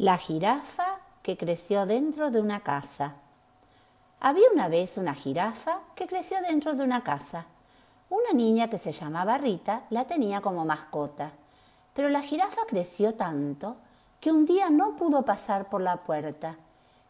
La jirafa que creció dentro de una casa. Había una vez una jirafa que creció dentro de una casa. Una niña que se llamaba Rita la tenía como mascota. Pero la jirafa creció tanto que un día no pudo pasar por la puerta.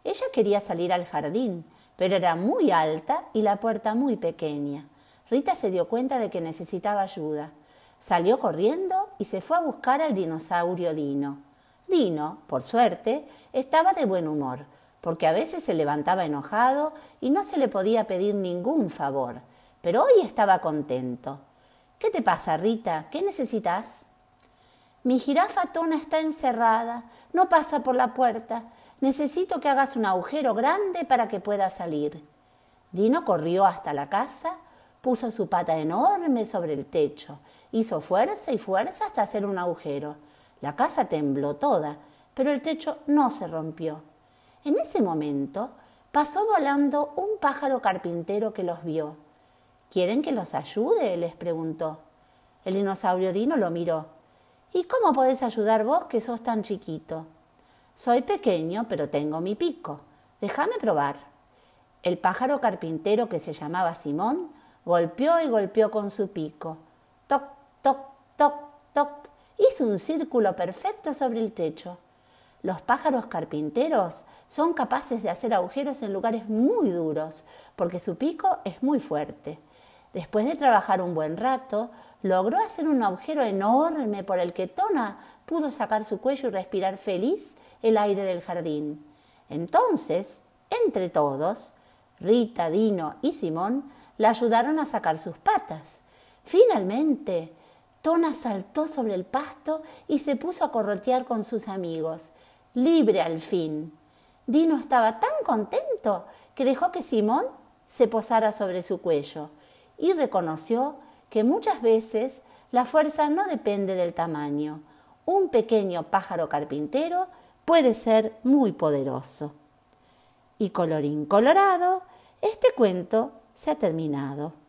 Ella quería salir al jardín, pero era muy alta y la puerta muy pequeña. Rita se dio cuenta de que necesitaba ayuda. Salió corriendo y se fue a buscar al dinosaurio Dino. Dino, por suerte, estaba de buen humor, porque a veces se levantaba enojado y no se le podía pedir ningún favor, pero hoy estaba contento. ¿Qué te pasa, Rita? ¿Qué necesitas? Mi jirafa tona está encerrada, no pasa por la puerta. Necesito que hagas un agujero grande para que pueda salir. Dino corrió hasta la casa, puso su pata enorme sobre el techo, hizo fuerza y fuerza hasta hacer un agujero. La casa tembló toda, pero el techo no se rompió. En ese momento pasó volando un pájaro carpintero que los vio. ¿Quieren que los ayude? les preguntó. El dinosaurio Dino lo miró. ¿Y cómo podés ayudar vos que sos tan chiquito? Soy pequeño, pero tengo mi pico. Déjame probar. El pájaro carpintero que se llamaba Simón golpeó y golpeó con su pico. Toc, toc, toc, hizo un círculo perfecto sobre el techo. Los pájaros carpinteros son capaces de hacer agujeros en lugares muy duros, porque su pico es muy fuerte. Después de trabajar un buen rato, logró hacer un agujero enorme por el que Tona pudo sacar su cuello y respirar feliz el aire del jardín. Entonces, entre todos, Rita, Dino y Simón la ayudaron a sacar sus patas. Finalmente, Tona saltó sobre el pasto y se puso a corrotear con sus amigos, libre al fin. Dino estaba tan contento que dejó que Simón se posara sobre su cuello y reconoció que muchas veces la fuerza no depende del tamaño. Un pequeño pájaro carpintero puede ser muy poderoso. Y colorín colorado, este cuento se ha terminado.